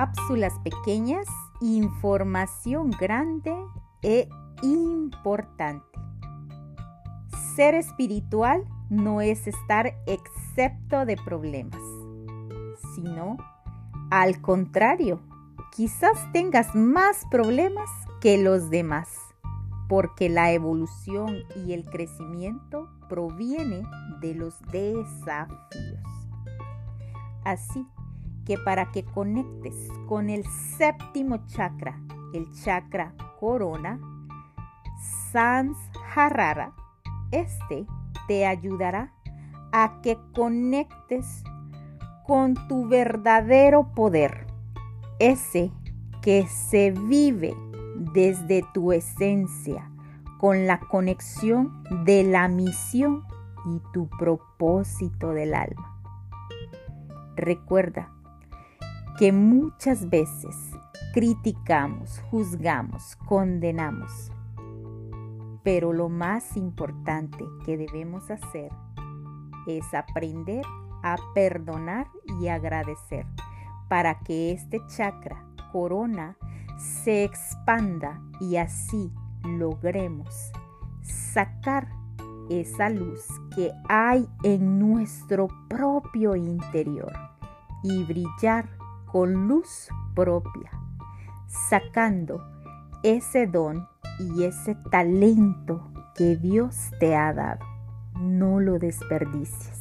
cápsulas pequeñas, información grande e importante. Ser espiritual no es estar excepto de problemas, sino al contrario, quizás tengas más problemas que los demás, porque la evolución y el crecimiento proviene de los desafíos. Así que para que conectes con el séptimo chakra, el chakra corona, Sans Harara, este te ayudará a que conectes con tu verdadero poder, ese que se vive desde tu esencia, con la conexión de la misión y tu propósito del alma. Recuerda que muchas veces criticamos, juzgamos, condenamos, pero lo más importante que debemos hacer es aprender a perdonar y agradecer para que este chakra corona se expanda y así logremos sacar esa luz que hay en nuestro propio interior y brillar con luz propia, sacando ese don y ese talento que Dios te ha dado. No lo desperdicies.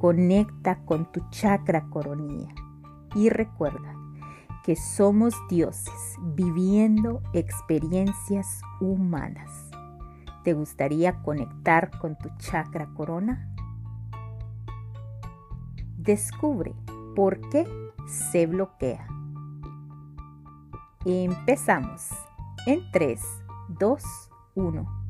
Conecta con tu chakra coronilla y recuerda que somos dioses viviendo experiencias humanas. ¿Te gustaría conectar con tu chakra corona? Descubre por qué se bloquea. Empezamos en 3, 2, 1.